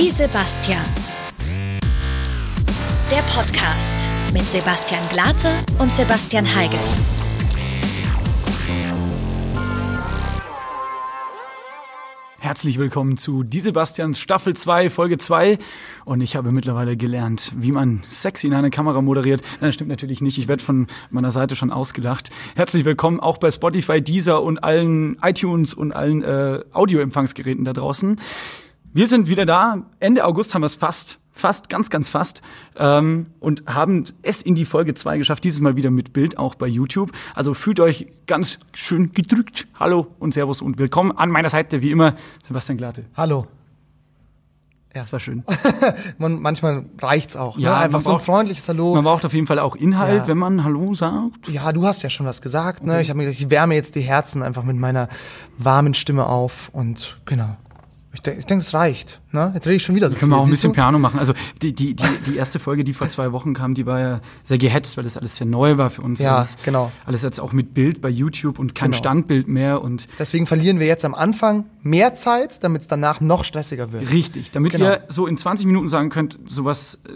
Die Sebastians. Der Podcast mit Sebastian Glate und Sebastian Heigel. Herzlich willkommen zu Die Sebastians Staffel 2, Folge 2. Und ich habe mittlerweile gelernt, wie man sexy in eine Kamera moderiert. Nein, das stimmt natürlich nicht. Ich werde von meiner Seite schon ausgedacht. Herzlich willkommen auch bei Spotify, Deezer und allen iTunes und allen äh, Audioempfangsgeräten da draußen. Wir sind wieder da. Ende August haben wir es fast fast, ganz, ganz fast ähm, und haben es in die Folge 2 geschafft, dieses Mal wieder mit Bild, auch bei YouTube. Also fühlt euch ganz schön gedrückt. Hallo und Servus und willkommen an meiner Seite, wie immer, Sebastian Glate. Hallo. Ja. Das war schön. man, manchmal reicht's auch. Ja, ne? einfach so ein braucht- freundliches Hallo. Man braucht auf jeden Fall auch Inhalt, Ja. wenn man Hallo sagt. Ja, du hast ja schon was gesagt. Ne? Ich habe mir gedacht, ich wärme jetzt die Herzen einfach mit meiner warmen Stimme auf und genau. Ich denke, ich denk, es reicht. Ne? Jetzt rede ich schon wieder so Können wir auch ein bisschen du? Piano machen. Also die, die, die, die erste Folge, die vor zwei Wochen kam, die war ja sehr gehetzt, weil das alles sehr neu war für uns. Ja, alles, genau. Alles jetzt auch mit Bild bei YouTube und kein Genau. Standbild mehr und Deswegen verlieren wir jetzt am Anfang mehr Zeit, damit es danach noch stressiger wird. Richtig, damit Genau. ihr so in 20 Minuten sagen könnt, sowas, äh,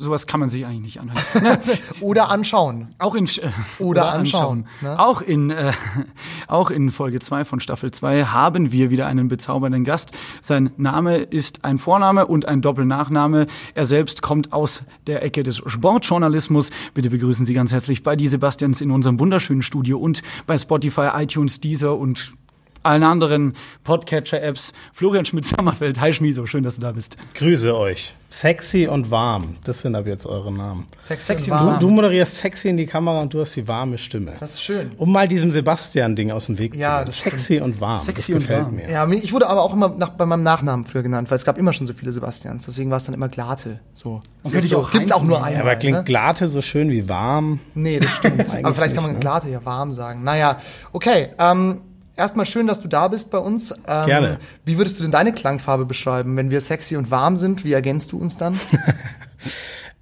sowas kann man sich eigentlich nicht anhören. Ne? Oder anschauen. Auch in äh, Oder anschauen, ne? Auch in äh, auch in Folge 2 von Staffel 2 haben wir wieder einen bezaubernden Gast. Sein Name ist ein Vorname und ein Doppelnachname. Er selbst kommt aus der Ecke des Sportjournalismus. Bitte begrüßen Sie ganz herzlich bei die Sebastians in unserem wunderschönen Studio und bei Spotify, iTunes, Deezer und allen anderen Podcatcher-Apps. Florian Schmidt-Sommerfeld. Hi Schmiso, schön, dass du da bist. Grüße euch. Sexy und warm. Das sind ab jetzt eure Namen. Sexy, Sexy und und warm. Du moderierst sexy in die Kamera und du hast die warme Stimme. Das ist schön. Um mal diesem Sebastian-Ding aus dem Weg Ja, zu gehen. Sexy und warm. Sexy das und gefällt warm. mir. Ja, ich wurde aber auch immer nach, bei meinem Nachnamen früher genannt, weil es gab immer schon so viele Sebastians. Deswegen war es dann immer Glate. So. Das ist ich so, auch gibt's Heinz auch nur nennen. einmal. Aber klingt ne? Glate so schön wie warm. Nee, das stimmt. aber vielleicht kann man ne? Glate ja warm sagen. Naja, okay. Ähm, erstmal schön, dass du da bist bei uns. Ähm, Gerne. Wie würdest du denn deine Klangfarbe beschreiben? Wenn wir sexy und warm sind, wie ergänzt du uns dann?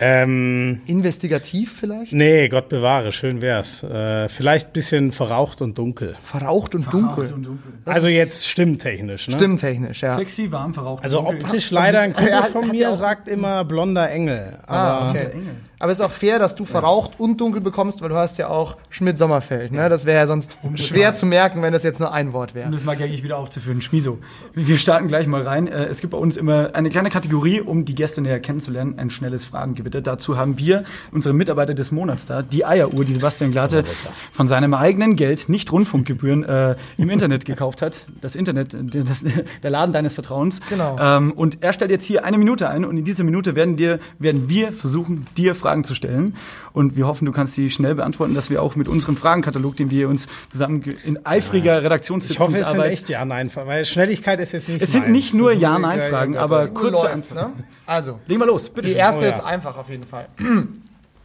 Ähm, Investigativ vielleicht? nee, Gott bewahre, schön wär's. Äh, vielleicht bisschen verraucht und dunkel. Verraucht und dunkel. und dunkel. Das also ist jetzt stimmtechnisch, ne? Stimmtechnisch, ja. Sexy, warm, verraucht. Also dunkel. optisch leider ein Kumpel von mir sagt immer blonder Engel. Aber Ah, okay. Aber es ist auch fair, dass du verraucht und dunkel bekommst, weil du hast ja auch Schmidt-Sommerfeld. Ne? Das wäre ja sonst schwer zu merken, wenn das jetzt nur ein Wort Um wäre. das mal gleich wieder aufzuführen. Schmiso, wir starten gleich mal rein. Äh, Es gibt bei uns immer eine kleine Kategorie, um die Gäste näher kennenzulernen, ein schnelles Fragengewitter. Dazu haben wir unsere Mitarbeiter des Monats da, die Eieruhr, die Sebastian Glatte von seinem eigenen Geld, nicht Rundfunkgebühren, äh, im Internet gekauft hat. Das Internet, das, der Laden deines Vertrauens. Genau. Ähm, und er stellt jetzt hier eine Minute ein und in dieser Minute werden, dir, werden wir versuchen, dir Fragen zu stellen. Und wir hoffen, du kannst die schnell beantworten, dass wir auch mit unserem Fragenkatalog, den wir uns zusammen in eifriger ich hoffe, es sind Redaktionssitzungsarbeit echt Ja-Nein, weil Schnelligkeit ist jetzt nicht Es sind meins. nicht nur Ja-Nein-Fragen, aber kurze läuft, Antworten. ne? Also, Legen wir los, bitte. die schön. erste Oh ja. ist einfach auf jeden Fall.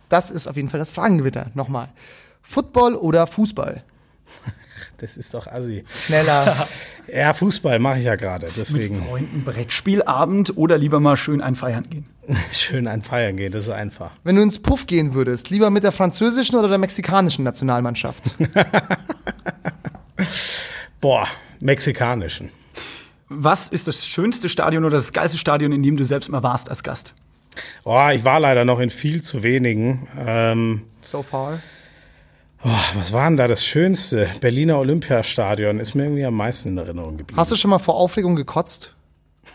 Das ist auf jeden Fall das Fragengewitter. Nochmal. Football oder Fußball? Das ist doch assi. Schneller. Ja, Fußball mache ich ja gerade, Mit deswegen Freunden Brettspielabend oder lieber mal schön ein Feiern gehen. schön ein Feiern gehen, das ist einfach. Wenn du ins Puff gehen würdest, lieber mit der französischen oder der mexikanischen Nationalmannschaft? Boah, mexikanischen. Was ist das schönste Stadion oder das geilste Stadion, in dem du selbst mal warst als Gast? Boah, ich war leider noch in viel zu wenigen. Ähm, So far. Boah, was war denn da das Schönste? Berliner Olympiastadion ist mir irgendwie am meisten in Erinnerung geblieben. Hast du schon mal vor Aufregung gekotzt?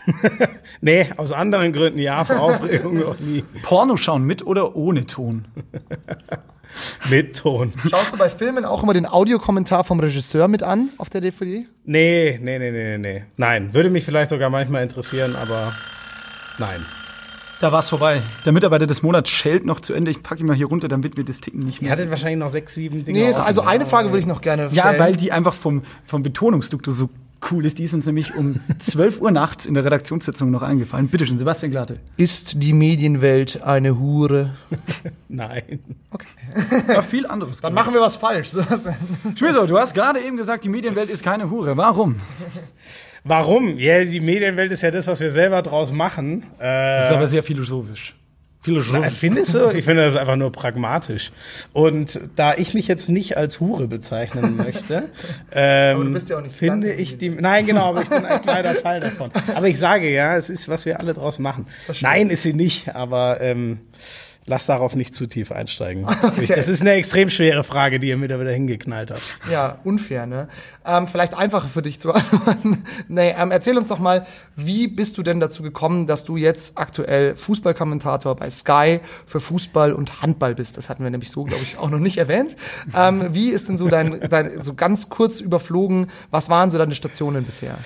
nee, aus anderen Gründen ja, vor Aufregung noch nie. Porno schauen mit oder ohne Ton? Mit Ton. Schaust du bei Filmen auch immer den Audiokommentar vom Regisseur mit an auf der DVD? Nee, nee, nee, nee, nee. Nein, würde mich vielleicht sogar manchmal interessieren, aber nein. Da war's vorbei. Der Mitarbeiter des Monats schellt noch zu Ende. Ich packe ihn mal hier runter, damit wir das Ticken nicht Ihr mehr. hattet wahrscheinlich noch sechs, sieben Dinge. Nee, offen, also eine ja. Frage würde ich noch gerne Ja, stellen. weil die einfach vom, vom Betonungsduktus so cool ist. Die ist uns nämlich um 12 Uhr nachts in der Redaktionssitzung noch eingefallen. Bitte schön, Sebastian Glatte. Ist die Medienwelt eine Hure? Nein. Ja, viel anderes. Dann machen wir was falsch. Schmiso, du hast gerade eben gesagt, die Medienwelt ist keine Hure. Warum? Warum? Ja, die Medienwelt ist ja das, was wir selber draus machen. Das ist Äh, aber sehr philosophisch. Philosophisch. Findest du? Ich finde das einfach nur pragmatisch. Und da ich mich jetzt nicht als Hure bezeichnen möchte, ähm, Aber du bist ja auch nicht finde ich die. Nein, genau, aber ich bin ein kleiner Teil davon. Aber ich sage ja, es ist, was wir alle draus machen. Nein, ist sie nicht, aber ähm, lass darauf nicht zu tief einsteigen. Das ist eine extrem schwere Frage, die ihr mir da wieder hingeknallt habt. Ja, unfair, ne? Ähm, vielleicht einfacher für dich zu antworten. nee, ähm, erzähl uns doch mal, wie bist du denn dazu gekommen, dass du jetzt aktuell Fußballkommentator bei Sky für Fußball und Handball bist? Das hatten wir nämlich so, glaube ich, auch noch nicht erwähnt. Ähm, wie ist denn so dein, dein, so ganz kurz überflogen, was waren so deine Stationen bisher?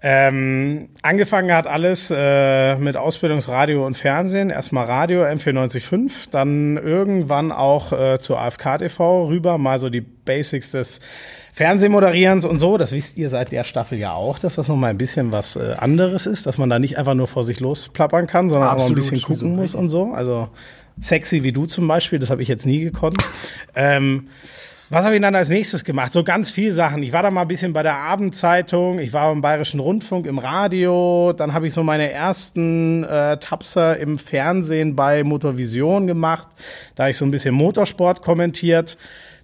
Ähm, angefangen hat alles äh, mit Ausbildungsradio und Fernsehen. Erstmal Radio M495, dann irgendwann auch äh, zur AFK TV rüber, mal so die Basics des Fernsehmoderierens und so. Das wisst ihr seit der Staffel ja auch, dass das nochmal ein bisschen was äh, anderes ist, dass man da nicht einfach nur vor sich losplappern kann, sondern auch ein bisschen gucken muss und so. Also sexy wie du zum Beispiel, das habe ich jetzt nie gekonnt. ähm, was habe ich dann als nächstes gemacht? So ganz viele Sachen. Ich war da mal ein bisschen bei der Abendzeitung, ich war im Bayerischen Rundfunk im Radio, dann habe ich so meine ersten äh, Tapser im Fernsehen bei Motorvision gemacht, da ich so ein bisschen Motorsport kommentiert.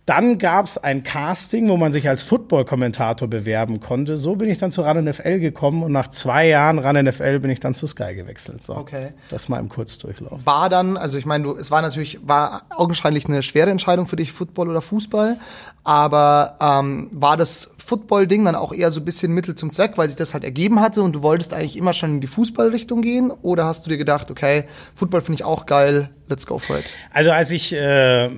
Dann gab's ein Casting, wo man sich als Football-Kommentator bewerben konnte. So bin ich dann zu RAN NFL gekommen und nach zwei Jahren RAN NFL bin ich dann zu Sky gewechselt. So, Okay. Das mal im Kurzdurchlauf. War dann, also ich meine, du, es war natürlich, war augenscheinlich eine schwere Entscheidung für dich, Football oder Fußball, aber ähm, war das Football-Ding dann auch eher so ein bisschen Mittel zum Zweck, weil sich das halt ergeben hatte und du wolltest eigentlich immer schon in die Fußballrichtung gehen? Oder hast du dir gedacht, okay, Football finde ich auch geil, let's go for it? Also als ich äh,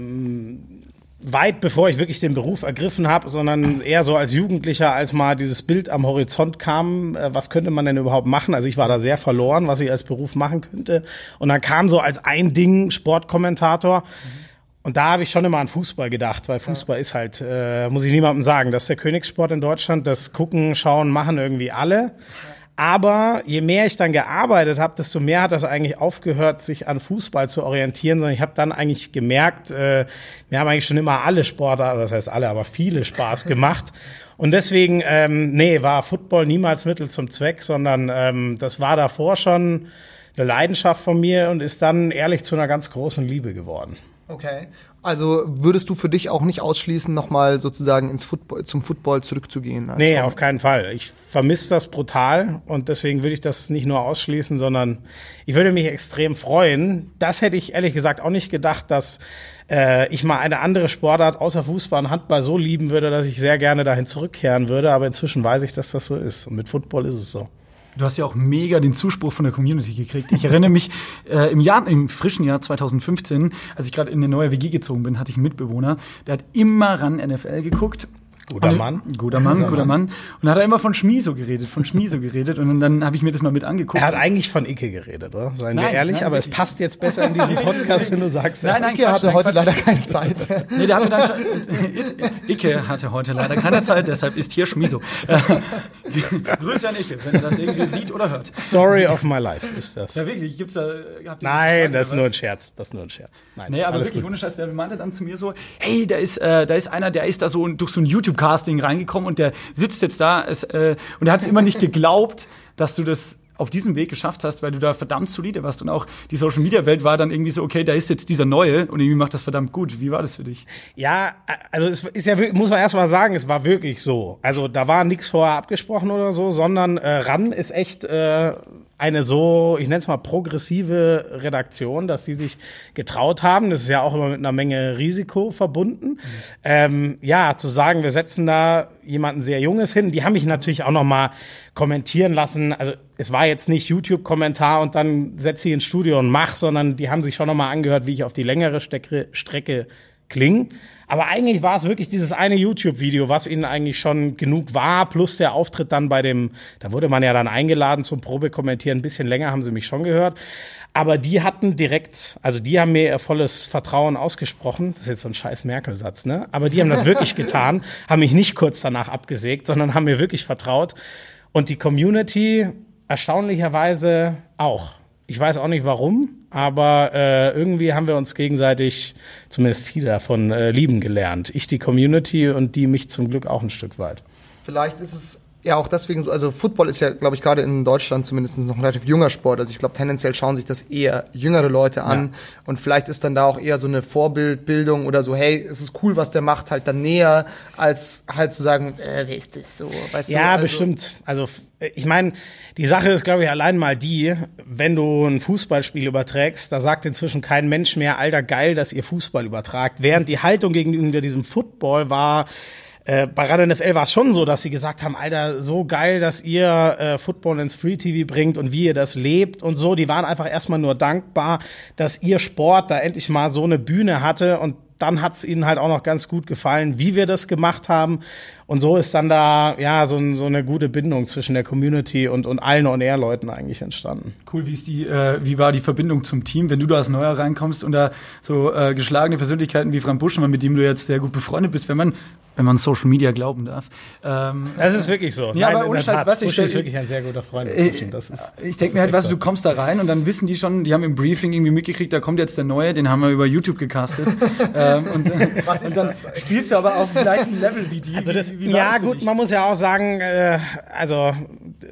weit bevor ich wirklich den Beruf ergriffen habe, sondern eher so als Jugendlicher, als mal dieses Bild am Horizont kam, äh, was könnte man denn überhaupt machen? Also ich war da sehr verloren, was ich als Beruf machen könnte. Und dann kam so als ein Ding Sportkommentator. Und da habe ich schon immer an Fußball gedacht, weil Fußball ist halt, äh, muss ich niemandem sagen, das ist der Königssport in Deutschland. Das Gucken, Schauen, Machen irgendwie alle. Aber je mehr ich dann gearbeitet habe, desto mehr hat das eigentlich aufgehört, sich an Fußball zu orientieren, sondern ich habe dann eigentlich gemerkt, äh, mir haben eigentlich schon immer alle Sportarten, das heißt alle, aber viele Spaß gemacht. Und deswegen, ähm, nee, war Football niemals Mittel zum Zweck, sondern ähm, das war davor schon eine Leidenschaft von mir und ist dann ehrlich zu einer ganz großen Liebe geworden. Okay. Also würdest du für dich auch nicht ausschließen, nochmal sozusagen ins Football, zum Football zurückzugehen? als Nee, auf keinen Fall. Ich vermisse das brutal und deswegen würde ich das nicht nur ausschließen, sondern ich würde mich extrem freuen. Das hätte ich ehrlich gesagt auch nicht gedacht, dass äh, ich mal eine andere Sportart außer Fußball und Handball so lieben würde, dass ich sehr gerne dahin zurückkehren würde. Aber inzwischen weiß ich, dass das so ist. Und mit Football ist es so. Du hast ja auch mega den Zuspruch von der Community gekriegt. Ich erinnere mich äh, im Jahr, im frischen Jahr 2015, als ich gerade in eine neue WG gezogen bin, hatte ich einen Mitbewohner, der hat immer ran NFL geguckt. Guter Und- Mann. Guter Mann, guter Mann. Und dann hat er immer von Schmiso geredet, von Schmiso geredet. Und dann habe ich mir das mal mit angeguckt. Er hat eigentlich von Icke geredet, oder? Seien wir Nein, ehrlich, nein, aber es passt jetzt besser in diesem Podcast, wenn du sagst, Nein, nein, Icke Quatsch, hatte nein, heute Quatsch. leider keine Zeit. Nee, der hatte dann schon, Icke hatte heute leider keine Zeit, deshalb ist hier Schmiso. Grüße an Icke, wenn er das irgendwie sieht oder hört. Story of my life ist das. Ja, wirklich, gibt's da. Nein, das ist nur ein Scherz. Das ist nur ein Scherz. Nein, Nee, aber wirklich gut. ohne Scheiß, der meinte dann zu mir so, hey, da ist, äh, da ist einer, der ist da so durch so ein YouTube-Casting reingekommen und der sitzt jetzt da es, äh, und er hat es immer nicht geglaubt, dass du das auf diesem Weg geschafft hast, weil du da verdammt solide warst und auch die Social Media Welt war dann irgendwie so, okay, da ist jetzt dieser neue und irgendwie macht das verdammt gut. Wie war das für dich? Ja, also es ist ja, muss man erstmal sagen, es war wirklich so. Also da war nichts vorher abgesprochen oder so, sondern äh, RAN ist echt äh, eine so, ich nenne es mal progressive Redaktion, dass sie sich getraut haben. Das ist ja auch immer mit einer Menge Risiko verbunden. Ähm, ja, zu sagen, wir setzen da jemanden sehr Junges hin, die haben mich natürlich auch noch mal kommentieren lassen. Also es war jetzt nicht YouTube-Kommentar und dann setze ich ins Studio und mach, sondern die haben sich schon noch mal angehört, wie ich auf die längere Strecke, Strecke klinge. Aber eigentlich war es wirklich dieses eine YouTube-Video, was ihnen eigentlich schon genug war, plus der Auftritt dann bei dem, da wurde man ja dann eingeladen zum Probekommentieren. Ein bisschen länger haben sie mich schon gehört. Aber die hatten direkt, also die haben mir ihr volles Vertrauen ausgesprochen. Das ist jetzt so ein scheiß Merkel-Satz, ne? Aber die haben das wirklich getan, haben mich nicht kurz danach abgesägt, sondern haben mir wirklich vertraut. Und die Community erstaunlicherweise auch. Ich weiß auch nicht warum, aber äh, irgendwie haben wir uns gegenseitig, zumindest viele davon, äh, lieben gelernt. Ich die Community und die mich zum Glück auch ein Stück weit. Vielleicht ist es ja auch deswegen so, also Football ist ja, glaube ich, gerade in Deutschland zumindest noch ein relativ junger Sport. Also ich glaube, tendenziell schauen sich das eher jüngere Leute an. Ja. Und vielleicht ist dann da auch eher so eine Vorbildbildung oder so, hey, es ist cool, was der macht, halt dann näher, als halt zu sagen, äh, wer ist das so? Weißt ja, du? Also, bestimmt. Also ich meine, die Sache ist, glaube ich, allein mal die, wenn du ein Fußballspiel überträgst, da sagt inzwischen kein Mensch mehr, alter geil, dass ihr Fußball übertragt. Während die Haltung gegenüber diesem Football war, äh, bei Radio NFL war es schon so, dass sie gesagt haben, Alter, so geil, dass ihr äh, Football ins Free TV bringt und wie ihr das lebt und so. Die waren einfach erstmal nur dankbar, dass ihr Sport da endlich mal so eine Bühne hatte und dann hat es ihnen halt auch noch ganz gut gefallen, wie wir das gemacht haben. Und so ist dann da ja so, so eine gute Bindung zwischen der Community und, und allen On-Air-Leuten eigentlich entstanden. Cool, wie ist die, äh, wie war die Verbindung zum Team, wenn du da als Neuer reinkommst und da so äh, geschlagene Persönlichkeiten wie Frank Buschmann, mit dem du jetzt sehr gut befreundet bist, wenn man wenn man Social Media glauben darf. Ähm, das ist wirklich so. Ja, Nein, aber ohne Scheiß, was ich Busch ist wirklich ein sehr guter Freund inzwischen. Das ist, ich denke mir halt, was, du kommst da rein und dann wissen die schon, die haben im Briefing irgendwie mitgekriegt, da kommt jetzt der Neue, den haben wir über YouTube gecastet. ähm, und, was ist und dann das? spielst du aber auf dem gleichen Level wie die. Also das, wie, wie ja gut, man muss ja auch sagen, äh, also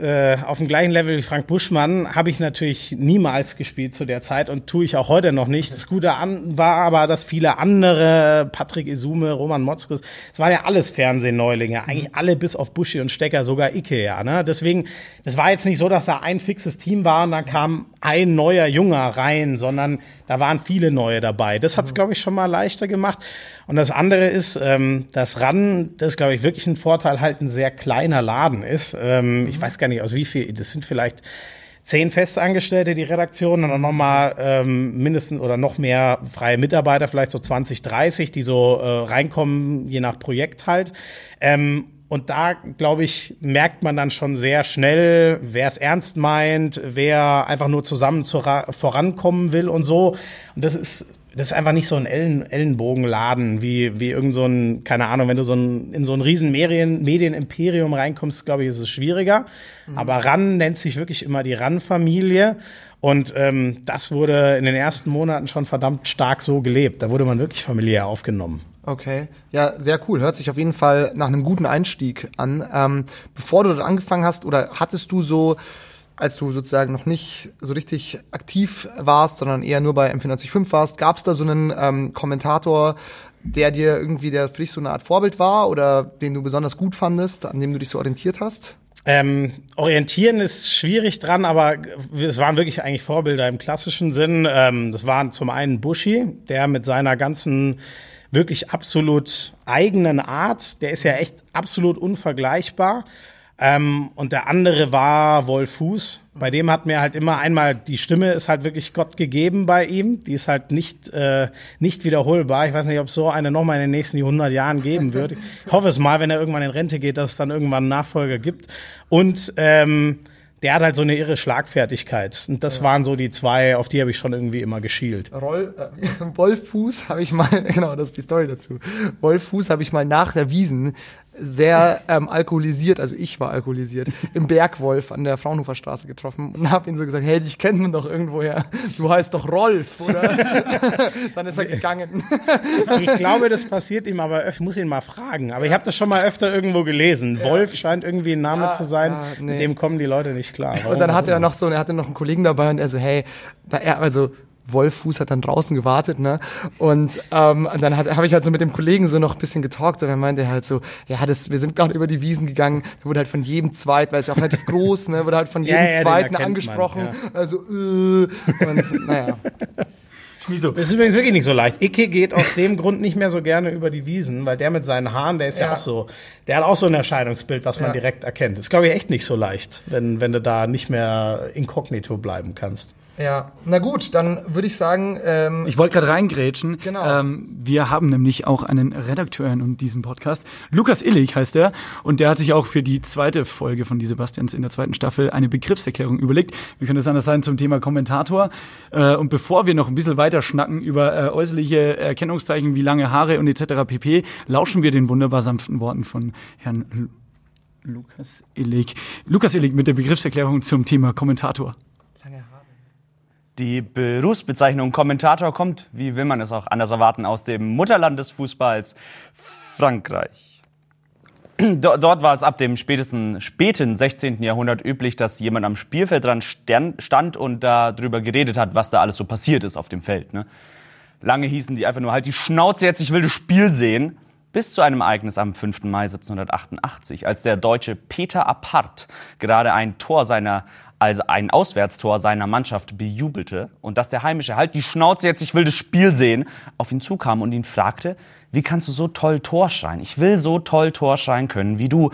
äh, auf dem gleichen Level wie Frank Buschmann habe ich natürlich niemals gespielt zu der Zeit und tue ich auch heute noch nicht. Das Gute an, war aber, dass viele andere, Patrick Isume, Roman Motzkus, es waren ja alles Fernsehneulinge, eigentlich alle bis auf Buschi und Stecker, sogar Ikea. Ne? Deswegen, das war jetzt nicht so, dass da ein fixes Team war und dann kam ein neuer Junger rein, sondern da waren viele neue dabei. Das hat es, glaube ich, schon mal leichter gemacht. Und das andere ist, ähm, das RAN, das glaube ich, wirklich ein Vorteil, halt ein sehr kleiner Laden ist. Ähm, ich weiß gar nicht, aus wie viel, das sind vielleicht zehn Festangestellte, die Redaktion, und dann nochmal ähm, mindestens oder noch mehr freie Mitarbeiter, vielleicht so 20, 30, die so äh, reinkommen, je nach Projekt halt. Ähm, und da, glaube ich, merkt man dann schon sehr schnell, wer es ernst meint, wer einfach nur zusammen vorankommen will und so. Und das ist das ist einfach nicht so ein Ellen, Ellenbogenladen wie, wie irgend so ein, keine Ahnung, wenn du so ein, in so ein riesen Medien, Medienimperium reinkommst, glaube ich, ist es schwieriger. Mhm. Aber RAN nennt sich wirklich immer die RAN-Familie. Und ähm, das wurde in den ersten Monaten schon verdammt stark so gelebt. Da wurde man wirklich familiär aufgenommen. Okay, ja, sehr cool. Hört sich auf jeden Fall nach einem guten Einstieg an. Ähm, bevor du dort angefangen hast, oder hattest du so als du sozusagen noch nicht so richtig aktiv warst, sondern eher nur bei M495 warst, gab es da so einen ähm, Kommentator, der dir irgendwie, der für dich so eine Art Vorbild war oder den du besonders gut fandest, an dem du dich so orientiert hast? Ähm, orientieren ist schwierig dran, aber es waren wirklich eigentlich Vorbilder im klassischen Sinn. Ähm, das waren zum einen Bushi, der mit seiner ganzen wirklich absolut eigenen Art, der ist ja echt absolut unvergleichbar. Ähm, und der andere war Wolf Fuß. Bei dem hat mir halt immer einmal die Stimme ist halt wirklich Gott gegeben bei ihm. Die ist halt nicht äh, nicht wiederholbar. Ich weiß nicht, ob es so eine nochmal in den nächsten 100 Jahren geben wird. Ich hoffe es mal, wenn er irgendwann in Rente geht, dass es dann irgendwann einen Nachfolger gibt. Und ähm, der hat halt so eine irre Schlagfertigkeit. Und das ja. waren so die zwei, auf die habe ich schon irgendwie immer geschielt. Roll, äh, Wolf habe ich mal, genau, das ist die Story dazu. Wolf Fuß habe ich mal nach der Wiesen sehr ähm, alkoholisiert, also ich war alkoholisiert, im Bergwolf an der Fraunhofer Straße getroffen und habe ihn so gesagt, hey, dich kennt man doch irgendwoher. Du heißt doch Rolf, oder? Dann ist er gegangen. ich glaube, das passiert ihm, aber ich muss ihn mal fragen. Aber ich habe das schon mal öfter irgendwo gelesen. Ja. Wolf scheint irgendwie ein Name ja, zu sein, ja, nee. mit dem kommen die Leute nicht klar. Warum und dann hat er noch so, er hatte noch einen Kollegen dabei und er so, hey, da er, also Wolffuß hat dann draußen gewartet, ne? Und ähm, dann habe ich halt so mit dem Kollegen so noch ein bisschen getalkt und dann meinte er halt so, ja, das, wir sind gerade über die Wiesen gegangen, da wurde halt von jedem Zweit, weil es ja auch relativ groß, ne, wurde halt von jedem ja, ja, Zweiten angesprochen. Man, ja. Also, äh, und naja. Schmiso. Das ist übrigens wirklich nicht so leicht. Icke geht aus dem Grund nicht mehr so gerne über die Wiesen, weil der mit seinen Haaren, der ist ja, ja auch so, der hat auch so ein Erscheinungsbild, was man ja. direkt erkennt. Das ist, glaube ich, echt nicht so leicht, wenn, wenn du da nicht mehr inkognito bleiben kannst. Ja, na gut, dann würde ich sagen. Ähm, ich wollte gerade reingrätschen. Genau. Ähm, wir haben nämlich auch einen Redakteur in diesem Podcast. Lukas Illig heißt er. Und der hat sich auch für die zweite Folge von Die Sebastians in der zweiten Staffel eine Begriffserklärung überlegt. Wie könnte es anders sein zum Thema Kommentator? Äh, und bevor wir noch ein bisschen weiter schnacken über äh, äußerliche Erkennungszeichen wie lange Haare und etc. pp., lauschen wir den wunderbar sanften Worten von Herrn L Lukas Illig. Lukas Illig mit der Begriffserklärung zum Thema Kommentator. Die Berufsbezeichnung Kommentator kommt, wie will man es auch anders erwarten, aus dem Mutterland des Fußballs, Frankreich. Do- Dort war es ab dem spätesten, späten 16. Jahrhundert üblich, dass jemand am Spielfeldrand stand und darüber geredet hat, was da alles so passiert ist auf dem Feld. Ne? Lange hießen die einfach nur halt die Schnauze jetzt, ich will das Spiel sehen. Bis zu einem Ereignis am 5. Mai 1788, als der Deutsche Peter Apart gerade ein Tor seiner, also ein Auswärtstor seiner Mannschaft bejubelte und dass der Heimische halt die Schnauze jetzt, ich will das Spiel sehen, auf ihn zukam und ihn fragte, wie kannst du so toll Tor schreien? Ich will so toll Tor schreien können wie du.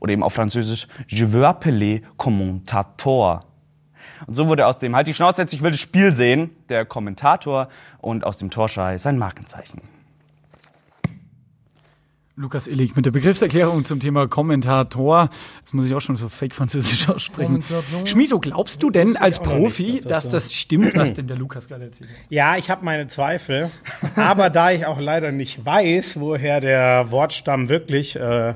Oder eben auf Französisch, je veux appeler commentator. Und so wurde aus dem halt die Schnauze jetzt, ich will das Spiel sehen, der Kommentator und aus dem Torschrei sein Markenzeichen. Lukas Illig mit der Begriffserklärung zum Thema Kommentator. Jetzt muss ich auch schon so fake französisch aussprechen. Kommentator. Schmiso, glaubst du denn als Profi, nicht, dass dass das, das so- stimmt, was denn der Lukas gerade erzählt hat? Ja, ich habe meine Zweifel. Aber da ich auch leider nicht weiß, woher der Wortstamm wirklich, äh,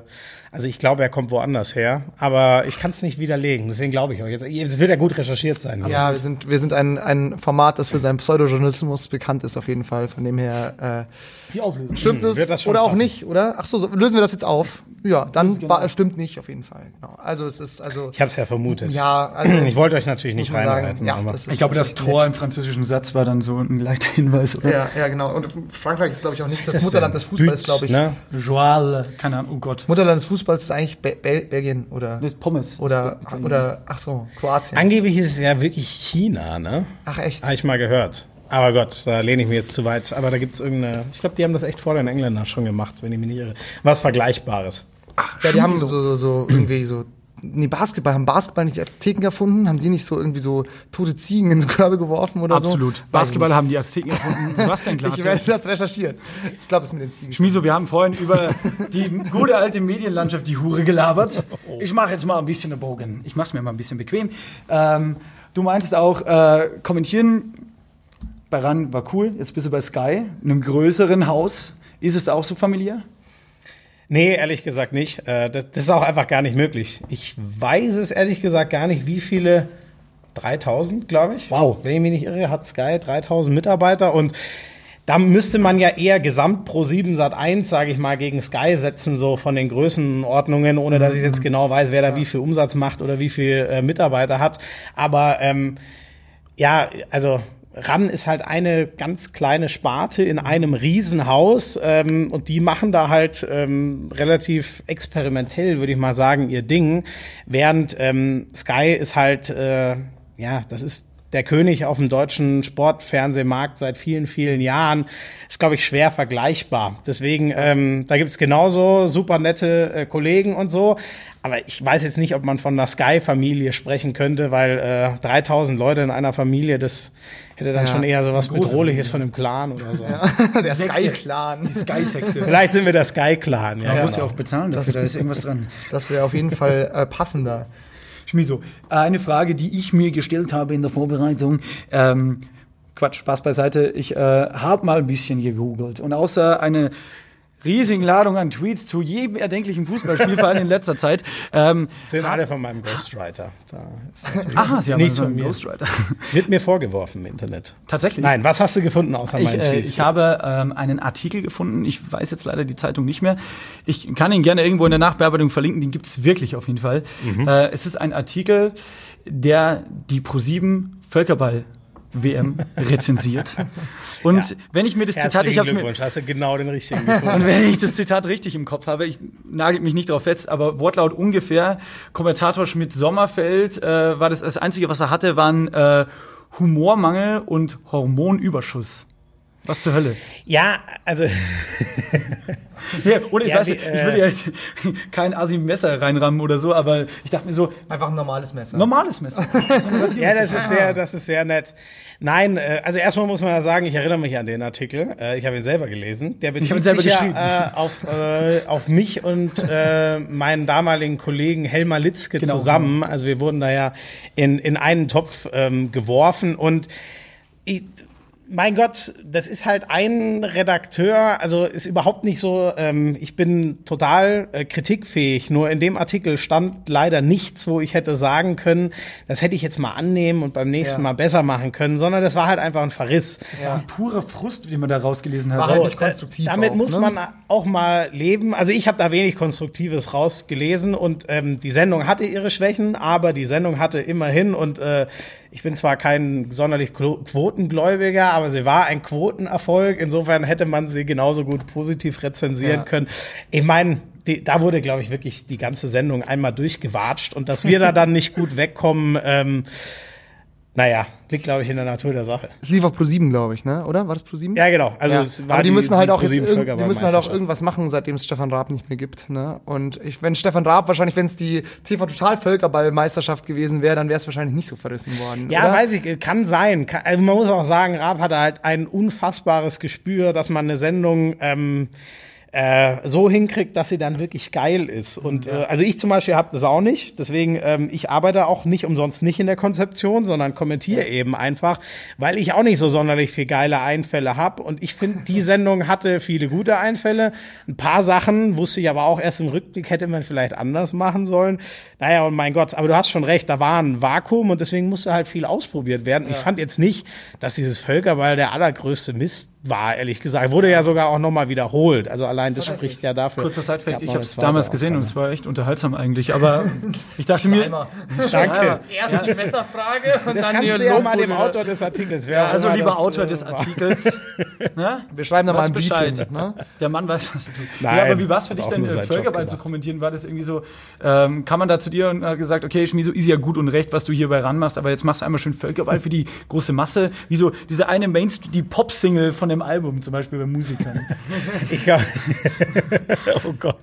also ich glaube, er kommt woanders her, aber ich kann es nicht widerlegen. Deswegen glaube ich euch jetzt. Es wird ja gut recherchiert sein. Ja, wir sind, wir sind ein, ein Format, das für seinen Pseudojournalismus bekannt ist, auf jeden Fall. Von dem her, äh, Die Auflösung. stimmt es das schon oder auch passen. nicht, oder? Ach so, so, lösen wir das jetzt auf? Ja, dann war, es stimmt nicht, auf jeden Fall. Genau. Also es ist, also, Ich habe es ja vermutet. ja, also, Ich wollte euch natürlich nicht reinreiten. ja, Ich glaube, das Tor nett. im französischen Satz war dann so ein leichter Hinweis, oder? Ja, ja, genau. Und Frankreich ist, glaube ich, auch nicht das, das Mutterland denn? des Fußballs, glaube ich. Ne? Joal, keine Ahnung, oh Gott. Mutterland des Fußballs ist eigentlich Be Bel Belgien oder, Das ist Pommes. oder, Das ist oder, ach so, Kroatien. Angeblich ist es ja wirklich China, ne? Ach, echt? Habe ich mal gehört. Aber Gott, da lehne ich mir jetzt zu weit. Aber da gibt's irgendeine. Ich glaube, die haben das echt vor den Engländern schon gemacht, wenn ich mich nicht irre. Was Vergleichbares. Ja, die haben so, so, so irgendwie so. Nee, Basketball, haben Basketball nicht die Azteken erfunden? Haben die nicht so irgendwie so tote Ziegen in so Körbe geworfen oder so? Absolut. Weiß ich Basketball haben die Azteken erfunden. Sebastian Ich werde das recherchieren. Ich glaube, das mit den Ziegen. Schmiso, wir haben vorhin über die gute alte Medienlandschaft, die Hure, gelabert. Ich mache jetzt mal ein bisschen einen Bogen. Ich mache es mir mal ein bisschen bequem. Ähm, du meintest auch, äh, kommentieren bei RAN war cool. Jetzt bist du bei Sky, einem größeren Haus. Ist es da auch so familiär? Nee, ehrlich gesagt nicht. Äh, Das, das ist auch einfach gar nicht möglich. Ich weiß es ehrlich gesagt gar nicht, wie viele. 3000, glaube ich. Wow. Wenn ich mich nicht irre, hat Sky 3000 Mitarbeiter und da müsste man ja eher Gesamt pro 7 Sat 1, sage ich mal, gegen Sky setzen, so von den Größenordnungen, ohne dass ich jetzt genau weiß, wer da wie viel Umsatz macht oder wie viel äh, Mitarbeiter hat. Aber ähm, ja, also RAN ist halt eine ganz kleine Sparte in einem Riesenhaus ähm, und die machen da halt ähm, relativ experimentell, würde ich mal sagen, ihr Ding. Während ähm, Sky ist halt, äh, ja, das ist der König auf dem deutschen Sportfernsehmarkt seit vielen, vielen Jahren. Ist, glaube ich, schwer vergleichbar. Deswegen, ähm, da gibt's genauso super nette äh, Kollegen und so. Aber ich weiß jetzt nicht, ob man von einer Sky-Familie sprechen könnte, weil äh, 3000 Leute in einer Familie, das hätte dann Ja, schon eher so was Bedrohliches von einem Clan oder so. Der Sekte. Sky-Clan. Sky-Sekte. Vielleicht sind wir der Sky-Clan, ja. Man muss ja genau. auch bezahlen dafür, da ist irgendwas dran. Das wäre auf jeden Fall äh, passender. Schmiso, eine Frage, die ich mir gestellt habe in der Vorbereitung. Ähm, Quatsch, Spaß beiseite. Ich äh, habe mal ein bisschen gegoogelt und außer eine riesigen Ladung an Tweets zu jedem erdenklichen Fußballspiel, vor allem in letzter Zeit. Ähm, Sind alle von meinem Ghostwriter. Da aha, Sie haben nichts also von mir. Ghostwriter. Wird mir vorgeworfen im Internet. Tatsächlich? Nein, was hast du gefunden außer Ich, meinen äh, Tweets? ich habe ähm, einen Artikel gefunden. Ich weiß jetzt leider die Zeitung nicht mehr. Ich kann ihn gerne irgendwo in der Nachbearbeitung verlinken. Den gibt es wirklich auf jeden Fall. Mhm. Äh, es ist ein Artikel, der die Pro7 Völkerball WM rezensiert. Und wenn ich mir das Zitat, ich habe mir hast du genau den richtigen gefunden. und wenn ich das Zitat richtig im Kopf habe, ich nagel mich nicht drauf fest, aber Wortlaut ungefähr, Kommentator Schmidt Sommerfeld äh, war das das Einzige, was er hatte, waren äh, Humormangel und Hormonüberschuss. Was zur Hölle? ja, also Ja, oder ich Ja, weiß wie, nicht, ich will äh, ja jetzt kein Asi-Messer reinrammen oder so, aber ich dachte mir so, Einfach ein normales Messer. normales Messer. So Ja, das ist sehr, das ist sehr nett. Nein, äh, also erstmal muss man ja sagen, ich erinnere mich an den Artikel. Äh, ich habe ihn selber gelesen. Der bezieht ihn selber sich geschrieben. ja äh, auf, äh, auf mich und äh, meinen damaligen Kollegen Helmar Litzke Genau. zusammen. Also wir wurden da ja in, in einen Topf ähm, geworfen und ich, mein Gott, das ist halt ein Redakteur, also ist überhaupt nicht so, ähm, ich bin total äh, kritikfähig, nur in dem Artikel stand leider nichts, wo ich hätte sagen können, das hätte ich jetzt mal annehmen und beim nächsten Ja. Mal besser machen können, sondern das war halt einfach ein Verriss. Ja. Purer Frust, den man da rausgelesen hat. War halt nicht konstruktiv. Damit auch, muss ne? man auch mal leben. Also ich habe da wenig Konstruktives rausgelesen und ähm, die Sendung hatte ihre Schwächen, aber die Sendung hatte immerhin und äh, ich bin zwar kein sonderlich Quotengläubiger, aber sie war ein Quotenerfolg. Insofern hätte man sie genauso gut positiv rezensieren Ja. können. Ich meine, die, da wurde, glaube ich, wirklich die ganze Sendung einmal durchgewatscht und dass wir da dann nicht gut wegkommen, ähm, naja, liegt, glaube ich, in der Natur der Sache. Es lief auf Pro 7, glaube ich, ne? Oder? War das Pro 7? Ja, genau. Also Ja. es war aber die, müssen halt auch jetzt die müssen halt auch irgendwas machen, seitdem es Stefan Raab nicht mehr gibt. Ne? Und ich, wenn Stefan Raab wahrscheinlich, wenn es die TV Total Völkerball-Meisterschaft gewesen wäre, dann wäre es wahrscheinlich nicht so verrissen worden. Ja, oder? weiß ich, kann sein. Kann, also man muss auch sagen, Raab hatte halt ein unfassbares Gespür, dass man eine Sendung ähm, äh, so hinkriegt, dass sie dann wirklich geil ist. Und äh, also ich zum Beispiel habe das auch nicht. Deswegen, ähm, ich arbeite auch nicht umsonst nicht in der Konzeption, sondern kommentiere eben einfach, weil ich auch nicht so sonderlich viel geile Einfälle habe. Und ich finde, die Sendung hatte viele gute Einfälle. Ein paar Sachen wusste ich aber auch erst im Rückblick, hätte man vielleicht anders machen sollen. Naja, und mein Gott, aber du hast schon recht, da war ein Vakuum und deswegen musste halt viel ausprobiert werden. Ich fand jetzt nicht, dass dieses Völkerball der allergrößte Mist war, ehrlich gesagt. Wurde ja sogar auch nochmal wiederholt. Also allein das spricht ja dafür. Kurzer gab ich habe es damals gesehen und es war echt unterhaltsam eigentlich. Aber ich dachte mir, Danke. Erst die Messerfrage und Das dann kannst die du ja mal dem Autor des Artikels. Wer also immer lieber das, Autor äh, des. Artikels, ne? Wir schreiben da mal Weiß ein Bescheid. Ne? Der Mann weiß, was. Nein, ja, aber wie war es für dich denn, äh, Völkerball zu kommentieren? War das irgendwie so, ähm, kam man da zu dir und hat gesagt, okay, Schmiso, ist ja gut und recht, was du hierbei ranmachst, aber jetzt machst du einmal schön Völkerball für die große Masse. Wie so diese eine Mainstream, die Pop-Single von dem Album zum Beispiel bei Musikern. Ich glaub, oh Gott.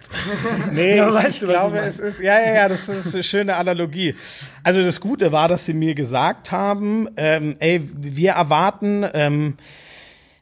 Nee, Ja, ich, weißt du, ich glaube, es ist, ja, ja, ja, das ist eine schöne Analogie. Also das Gute war, dass sie mir gesagt haben, ähm, ey, wir erwarten, ähm,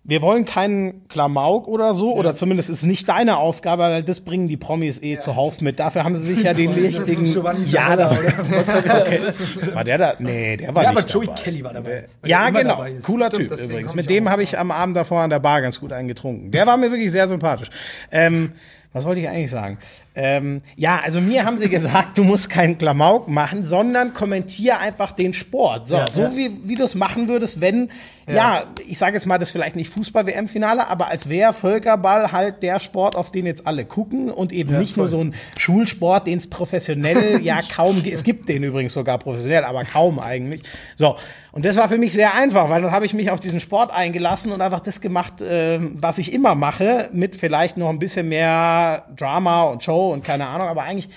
wir wollen keinen Klamauk oder so, oder zumindest ist nicht deine Aufgabe, weil das bringen die Promis eh zuhauf mit. Dafür haben sie sich ja den richtigen. Ja, da. War der da? Nee, der war ja, nicht aber Joey dabei. Kelly war dabei. Ja, genau. dabei. Cooler Stimmt, Typ übrigens. Mit dem habe ich am Abend davor an der Bar ganz gut eingetrunken. Der war mir wirklich sehr sympathisch. Ähm, was wollte ich eigentlich sagen? Ähm, ja, also mir haben sie gesagt, du musst keinen Klamauk machen, sondern kommentier einfach den Sport. So, Ja, so ja. wie, wie du es machen würdest, wenn, ja, ich sage jetzt mal, das vielleicht nicht Fußball-WM-Finale, aber als wäre Völkerball halt der Sport, auf den jetzt alle gucken und eben nicht nur so ein Schulsport, den es professionell ja kaum gibt. Es gibt den übrigens sogar professionell, aber kaum eigentlich. So, und das war für mich sehr einfach, weil dann habe ich mich auf diesen Sport eingelassen und einfach das gemacht, ähm, was ich immer mache, mit vielleicht noch ein bisschen mehr Drama und Show und keine Ahnung, aber eigentlich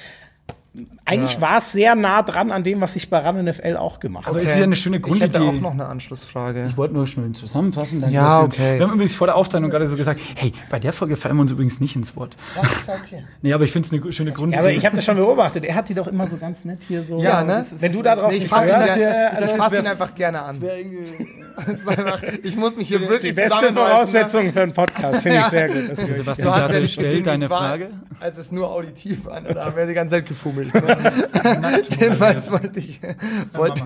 eigentlich war es sehr nah dran an dem, was ich bei RAN NFL auch gemacht Aber habe. es ist ja eine schöne Ich hätte Grundidee. auch noch eine Anschlussfrage. Ich wollte nur schnell zusammenfassen. Danke, Ja, wir, okay. Wir haben übrigens vor der Aufzeichnung gerade so gesagt, hey, bei der Folge fallen wir uns übrigens nicht ins Wort. okay. Nee, aber ich finde es eine schöne Grundidee. Ja, aber ich habe das schon beobachtet. Er hat die doch immer so ganz nett hier so. Ja, ne? Das ist- Wenn du da drauf Nee, ich fasse ihn, ja- äh, ich also, fass ihn einfach gerne an. Das ist einfach, ich muss mich hier die wirklich beste zusammenreißen, ne? Voraussetzung für einen Podcast, finde ich Ja. sehr gut. Das ist Sebastian Du hast ja nicht gesehen, deine Frage. als es nur auditiv war. Da haben wir die ganze Zeit gefummelt. Ne? Jedenfalls wollte ich, wollte,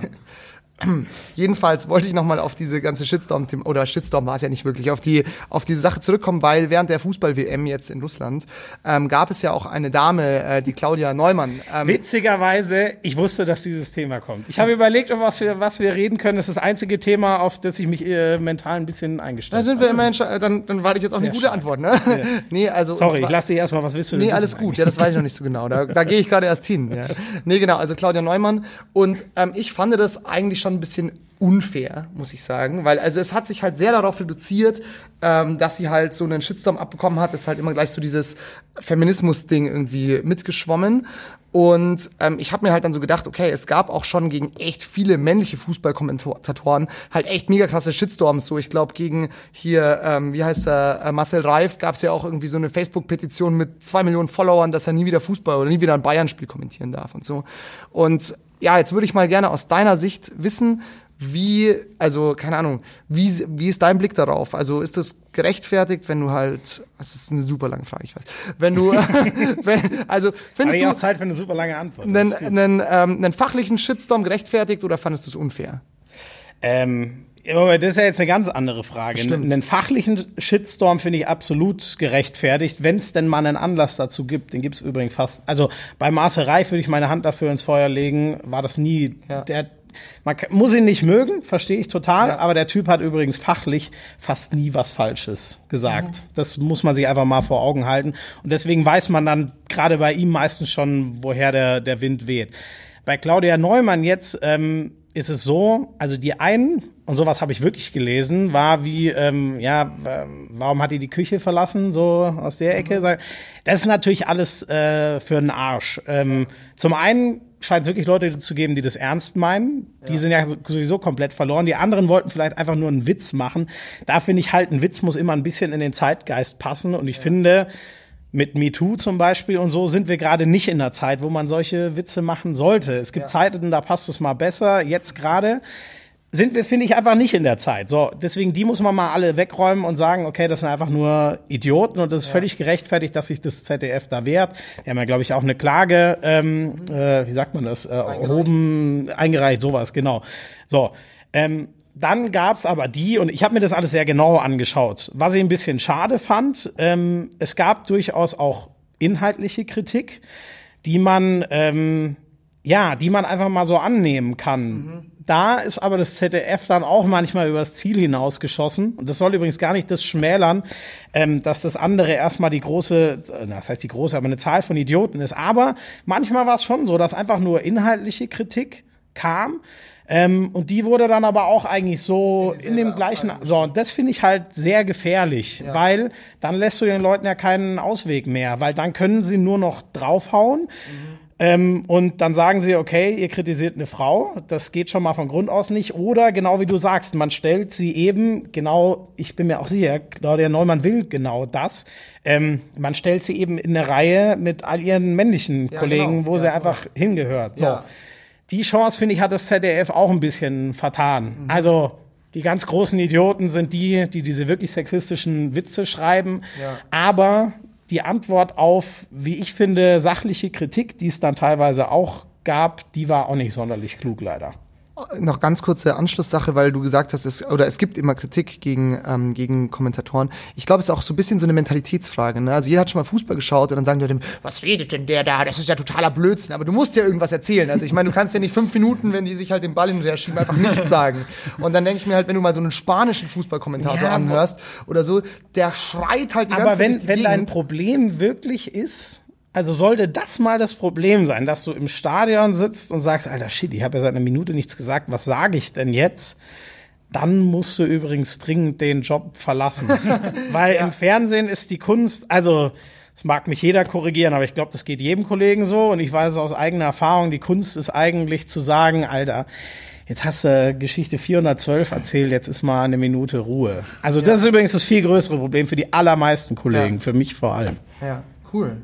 jedenfalls wollte ich nochmal auf diese ganze Shitstorm, oder Shitstorm war es ja nicht wirklich, auf die, auf diese Sache zurückkommen, weil während der Fußball-WM jetzt in Russland ähm, gab es ja auch eine Dame, äh, die Claudia Neumann. Ähm, Witzigerweise, ich wusste, dass dieses Thema kommt. Ich habe überlegt, um was wir, was wir reden können. Das ist das einzige Thema, auf das ich mich äh, mental ein bisschen da eingestellt sind habe. wir immerhin schon, dann, dann warte ich jetzt auch eine gute stark. Antwort, ne? nee, also. Sorry, zwar- ich lasse dich erstmal, was du denn Nee, alles wissen gut. Ja, das weiß ich noch nicht so genau. Da, da gehe ich gerade erst hin. Ja. Nee, genau. Also Claudia Neumann. Und ähm, ich fand das eigentlich schon ein bisschen unfair, muss ich sagen, weil also es hat sich halt sehr darauf reduziert, ähm, dass sie halt so einen Shitstorm abbekommen hat, ist halt immer gleich so dieses Feminismus-Ding irgendwie mitgeschwommen. Und ähm, ich habe mir halt dann so gedacht, okay, es gab auch schon gegen echt viele männliche Fußballkommentatoren halt echt mega krasse Shitstorms. So, ich glaube, gegen hier, ähm, wie heißt er, äh, Marcel Reif gab es ja auch irgendwie so eine Facebook-Petition mit zwei Millionen Followern, dass er nie wieder Fußball oder nie wieder ein Bayern-Spiel kommentieren darf und so. Und ja, jetzt würde ich mal gerne aus deiner Sicht wissen, wie, also keine Ahnung, wie, wie ist dein Blick darauf? Also ist das gerechtfertigt, wenn du halt, das ist eine super lange Frage, ich weiß, wenn du, wenn, also findest ich du auch Zeit für eine super lange Antwort. Einen, einen, ähm, einen fachlichen Shitstorm gerechtfertigt oder fandest du es unfair? Ähm, Aber das ist ja jetzt eine ganz andere Frage. Stimmt. Einen fachlichen Shitstorm finde ich absolut gerechtfertigt, wenn es denn mal einen Anlass dazu gibt. Den gibt es übrigens fast. Also bei Marcel Reif würde ich meine Hand dafür ins Feuer legen, war das nie. Ja. Der, man muss ihn nicht mögen, verstehe ich total, Ja. aber der Typ hat übrigens fachlich fast nie was Falsches gesagt. Das muss man sich einfach mal vor Augen halten. Und deswegen weiß man dann gerade bei ihm meistens schon, woher der, der Wind weht. Bei Claudia Neumann jetzt ähm, ist es so, also die einen, und sowas habe ich wirklich gelesen, war wie, ähm, ja, ähm, warum hat die die Küche verlassen, so aus der Ecke? Sag- Das ist natürlich alles äh, für einen Arsch. Ähm, zum einen scheint es wirklich Leute zu geben, die das ernst meinen. Die sind ja so- sowieso komplett verloren. Die anderen wollten vielleicht einfach nur einen Witz machen. Da finde ich halt, ein Witz muss immer ein bisschen in den Zeitgeist passen. Und ich finde, mit MeToo zum Beispiel und so sind wir gerade nicht in der Zeit, wo man solche Witze machen sollte. Es gibt Zeiten, da passt es mal besser. Jetzt gerade sind wir, finde ich, einfach nicht in der Zeit. So, deswegen, die muss man mal alle wegräumen und sagen, okay, das sind einfach nur Idioten und das ist völlig gerechtfertigt, dass sich das ZDF da wehrt. Die haben ja, glaube ich, auch eine Klage, ähm, äh, wie sagt man das, äh, erhoben, eingereicht, sowas, genau. So, ähm, dann gab's aber die, und ich habe mir das alles sehr genau angeschaut, was ich ein bisschen schade fand, ähm, es gab durchaus auch inhaltliche Kritik, die man, ähm, ja, die man einfach mal so annehmen kann. Da ist aber das ZDF dann auch manchmal übers Ziel hinausgeschossen. Und das soll übrigens gar nicht das schmälern, ähm, dass das andere erstmal die große, das heißt die große, aber eine Zahl von Idioten ist. Aber manchmal war es schon so, dass einfach nur inhaltliche Kritik kam. Ähm, und die wurde dann aber auch eigentlich so in dem gleichen. So, und das finde ich halt sehr gefährlich, weil dann lässt du den Leuten ja keinen Ausweg mehr, weil dann können sie nur noch draufhauen. Ähm, und dann sagen sie, okay, ihr kritisiert eine Frau, das geht schon mal von Grund aus nicht. Oder genau wie du sagst, man stellt sie eben, genau, ich bin mir auch sicher, Claudia Neumann will genau das. Ähm, man stellt sie eben in eine Reihe mit all ihren männlichen Kollegen, genau. wo Ja, sie einfach hingehört. So. Ja. Die Chance, finde ich, hat das ZDF auch ein bisschen vertan. Mhm. Also, die ganz großen Idioten sind die, die diese wirklich sexistischen Witze schreiben. Ja. Aber die Antwort auf, wie ich finde, sachliche Kritik, die es dann teilweise auch gab, die war auch nicht sonderlich klug, leider. Noch ganz kurze Anschlusssache, weil du gesagt hast, es, oder es gibt immer Kritik gegen, ähm, gegen Kommentatoren. Ich glaube, es ist auch so ein bisschen so eine Mentalitätsfrage. Ne? Also jeder hat schon mal Fußball geschaut und dann sagen die Leute, was redet denn der da? Das ist ja totaler Blödsinn. Aber du musst ja irgendwas erzählen. Also ich meine, du kannst ja nicht fünf Minuten, wenn die sich halt den Ball hin und her schieben, einfach nichts sagen. Und dann denke ich mir halt, wenn du mal so einen spanischen Fußballkommentator Ja, anhörst oder so, der schreit halt die ganze Aber Zeit durch wenn, wenn dein. Problem wirklich ist, also sollte das mal das Problem sein, dass du im Stadion sitzt und sagst, alter Shit, ich habe ja seit einer Minute nichts gesagt, was sage ich denn jetzt? Dann musst du übrigens dringend den Job verlassen. Weil im Fernsehen ist die Kunst, also es mag mich jeder korrigieren, aber ich glaube, das geht jedem Kollegen so und ich weiß aus eigener Erfahrung, die Kunst ist eigentlich zu sagen, Alter, Jetzt hast du Geschichte 412 erzählt, jetzt ist mal eine Minute Ruhe. Also das ist übrigens das viel größere Problem für die allermeisten Kollegen, Ja. für mich vor allem. Ja, cool.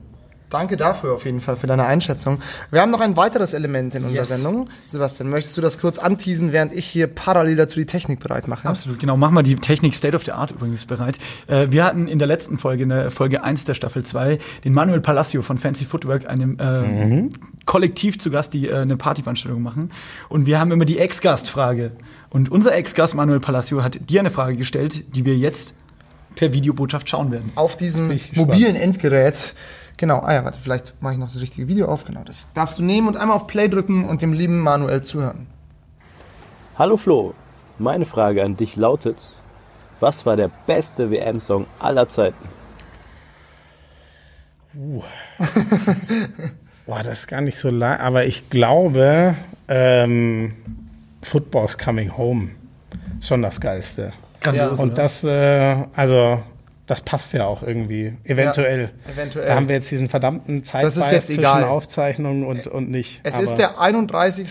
Danke dafür auf jeden Fall für deine Einschätzung. Wir haben noch ein weiteres Element in unserer Yes. Sendung. Sebastian, möchtest du das kurz anteasen, während ich hier parallel dazu die Technik bereit mache? Absolut, genau. Mach mal die Technik State of the Art übrigens bereit. Äh, wir hatten in der letzten Folge, in der Folge 1 der Staffel 2, den Manuel Palacio von Fancy Footwork, einem äh, Kollektiv zu Gast, die äh, eine Partyveranstaltung machen. Und wir haben immer die Ex-Gast-Frage. Und unser Ex-Gast Manuel Palacio hat dir eine Frage gestellt, die wir jetzt per Videobotschaft schauen werden. Auf diesem mobilen Endgerät. Genau, ah ja, warte, vielleicht mache ich noch das richtige Video auf. Genau, das darfst du nehmen und einmal auf Play drücken und dem lieben Manuel zuhören. Hallo Flo, meine Frage an dich lautet, was war der beste WM-Song aller Zeiten? Boah, das ist gar nicht so lang, aber ich glaube, ähm, Football's Coming Home ist schon das Geilste. Grandios, Und oder? das, äh, also, das passt ja auch irgendwie, eventuell. Ja, eventuell. Da haben wir jetzt diesen verdammten ist Zeitbias jetzt zwischen egal. Aufzeichnung und, und nicht. Es Aber ist der 31.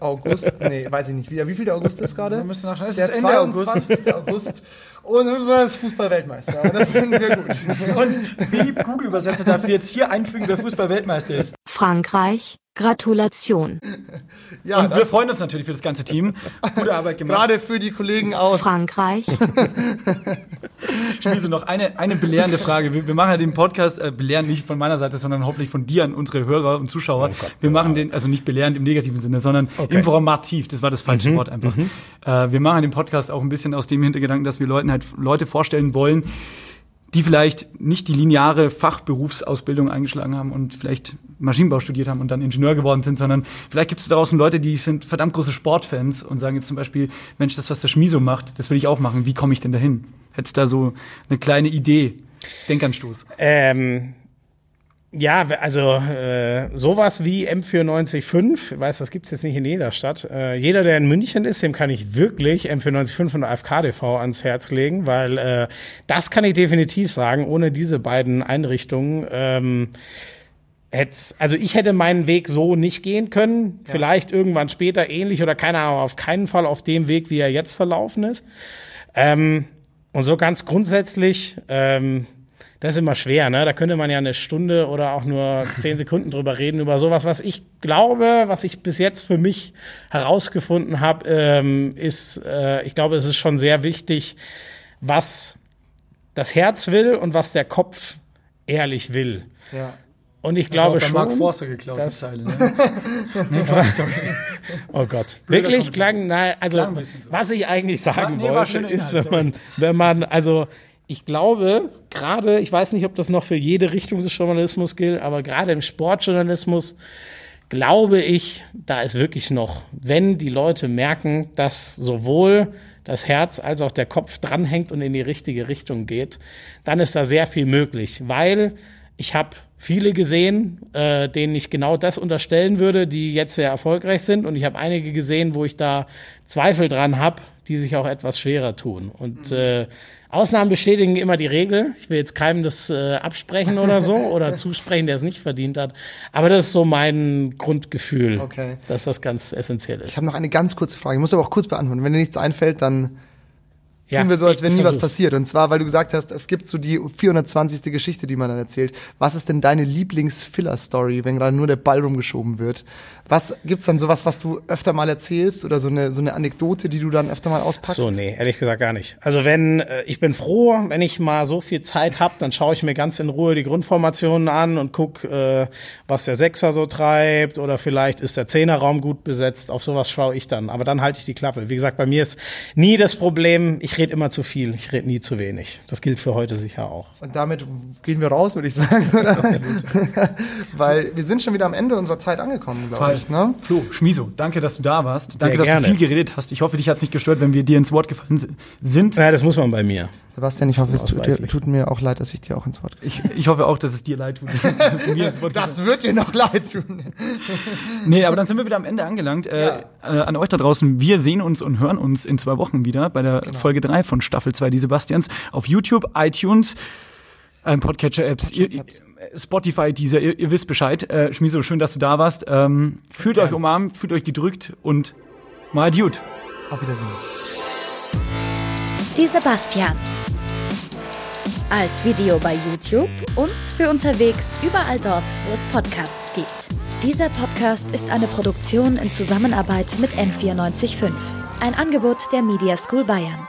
August. Nee, weiß ich nicht. Wie, wie viel der August ist gerade? nachschauen. Es Der ist Ende August. 22. August. Und unser ist Fußball-Weltmeister. Und Das finden wir gut. Und wie Google-Übersetzer dafür jetzt hier einfügen, wer Fußball-Weltmeister ist. Frankreich, Gratulation. Ja, Und wir freuen uns natürlich für das ganze Team. Gute Arbeit gemacht. gerade für die Kollegen aus. Frankreich. Schmiese, noch eine, eine belehrende Frage. Wir, wir machen ja den Podcast, äh, belehrend nicht von meiner Seite, sondern hoffentlich von dir an unsere Hörer und Zuschauer. wir machen den, also nicht belehrend im negativen Sinne, sondern informativ. Das war das falsche Wort einfach. Äh, wir machen den Podcast auch ein bisschen aus dem Hintergedanken, dass wir Leuten halt Leute vorstellen wollen, die vielleicht nicht die lineare Fachberufsausbildung eingeschlagen haben und vielleicht Maschinenbau studiert haben und dann Ingenieur geworden sind, sondern vielleicht gibt es draußen Leute, die sind verdammt große Sportfans und sagen jetzt zum Beispiel, Mensch, das, was der Schmiso macht, das will ich auch machen. Wie komme ich denn dahin? Hättest da so eine kleine Idee? Denkanstoß. Ähm, ja, also äh, sowas wie M945, ich weiß, das gibt's jetzt nicht in jeder Stadt. Äh, jeder, der in München ist, dem kann ich wirklich M495 von der AFKDV ans Herz legen, weil äh, das kann ich definitiv sagen, ohne diese beiden Einrichtungen ähm, hätt's, also ich hätte meinen Weg so nicht gehen können. Vielleicht irgendwann später ähnlich oder keine Ahnung, auf keinen Fall auf dem Weg, wie er jetzt verlaufen ist. Ähm, und so ganz grundsätzlich, ähm, das ist immer schwer, ne? Da könnte man ja eine Stunde oder auch nur zehn Sekunden drüber reden, über sowas, was ich glaube, was ich bis jetzt für mich herausgefunden habe, ähm, ist, äh, ich glaube, es ist schon sehr wichtig, was das Herz will und was der Kopf ehrlich will. Ja. Und ich Das glaube schon. Mark Forster geklaut, die Zeile. Ne? nee, sorry. Oh Gott. Blöder Wirklich klang, nein, also so. was ich eigentlich sagen nee, war wollte, ist, wenn man, wenn man, also ich glaube, gerade, ich weiß nicht, ob das noch für jede Richtung des Journalismus gilt, aber gerade im Sportjournalismus glaube ich, da ist wirklich noch, wenn die Leute merken, dass sowohl das Herz als auch der Kopf dranhängt und in die richtige Richtung geht, dann ist da sehr viel möglich, weil ich habe viele gesehen, äh, denen ich genau das unterstellen würde, die jetzt sehr erfolgreich sind. Und ich habe einige gesehen, wo ich da Zweifel dran habe, die sich auch etwas schwerer tun. Und äh, Ausnahmen bestätigen immer die Regel. Ich will jetzt keinem das äh, absprechen oder so oder zusprechen, der es nicht verdient hat. Aber das ist so mein Grundgefühl, Okay. dass das ganz essentiell Ich ist. habe noch eine ganz kurze Frage. Ich muss aber auch kurz beantworten. Wenn dir nichts einfällt, dann Ja, tun wir so, als wenn nie was passiert. Und zwar, weil du gesagt hast, es gibt so die 420. Geschichte, die man dann erzählt. Was ist denn deine Lieblings-Filler-Story, wenn gerade nur der Ball rumgeschoben wird? Was gibt's dann sowas, was du öfter mal erzählst oder so eine so eine Anekdote, die du dann öfter mal auspackst? So, nee, ehrlich gesagt gar nicht. Also wenn, äh, ich bin froh, wenn ich mal so viel Zeit habe, dann schaue ich mir ganz in Ruhe die Grundformationen an und guck, äh, was der Sechser so treibt oder vielleicht ist der Zehnerraum gut besetzt. Auf sowas schaue ich dann. Aber dann halte ich die Klappe. Wie gesagt, bei mir ist nie das Problem, ich rede immer zu viel, ich rede nie zu wenig. Das gilt für heute sicher auch. Und damit gehen wir raus, würde ich sagen, oder? Weil wir sind schon wieder am Ende unserer Zeit angekommen, glaube ich. Ne? Flo, Schmiso, danke, dass du da warst. Danke, dass gerne. du viel geredet hast. Ich hoffe, dich hat es nicht gestört, wenn wir dir ins Wort gefallen si- sind. Ja, das muss man bei mir. Sebastian, ich hoffe, es tut, dir, tut mir auch leid, dass ich dir auch ins Wort Ich, ich hoffe auch, dass es dir leid tut, dass du mir ins Wort gefallen Das wird dir noch leid tun. Nee, aber dann sind wir wieder am Ende angelangt. Äh, äh, an euch da draußen, wir sehen uns und hören uns in zwei Wochen wieder bei der Folge 3 von Staffel 2 Die Sebastians auf YouTube, iTunes, ähm, Podcatcher-Apps, Spotify, dieser, ihr, ihr wisst Bescheid. Äh, Schmiso, schön, dass du da warst. Ähm, fühlt euch umarmt, fühlt euch gedrückt und mal gut. Auf Wiedersehen. Die Sebastians. Als Video bei YouTube und für unterwegs überall dort, wo es Podcasts gibt. Dieser Podcast ist eine Produktion in Zusammenarbeit mit N945. Ein Angebot der Media School Bayern.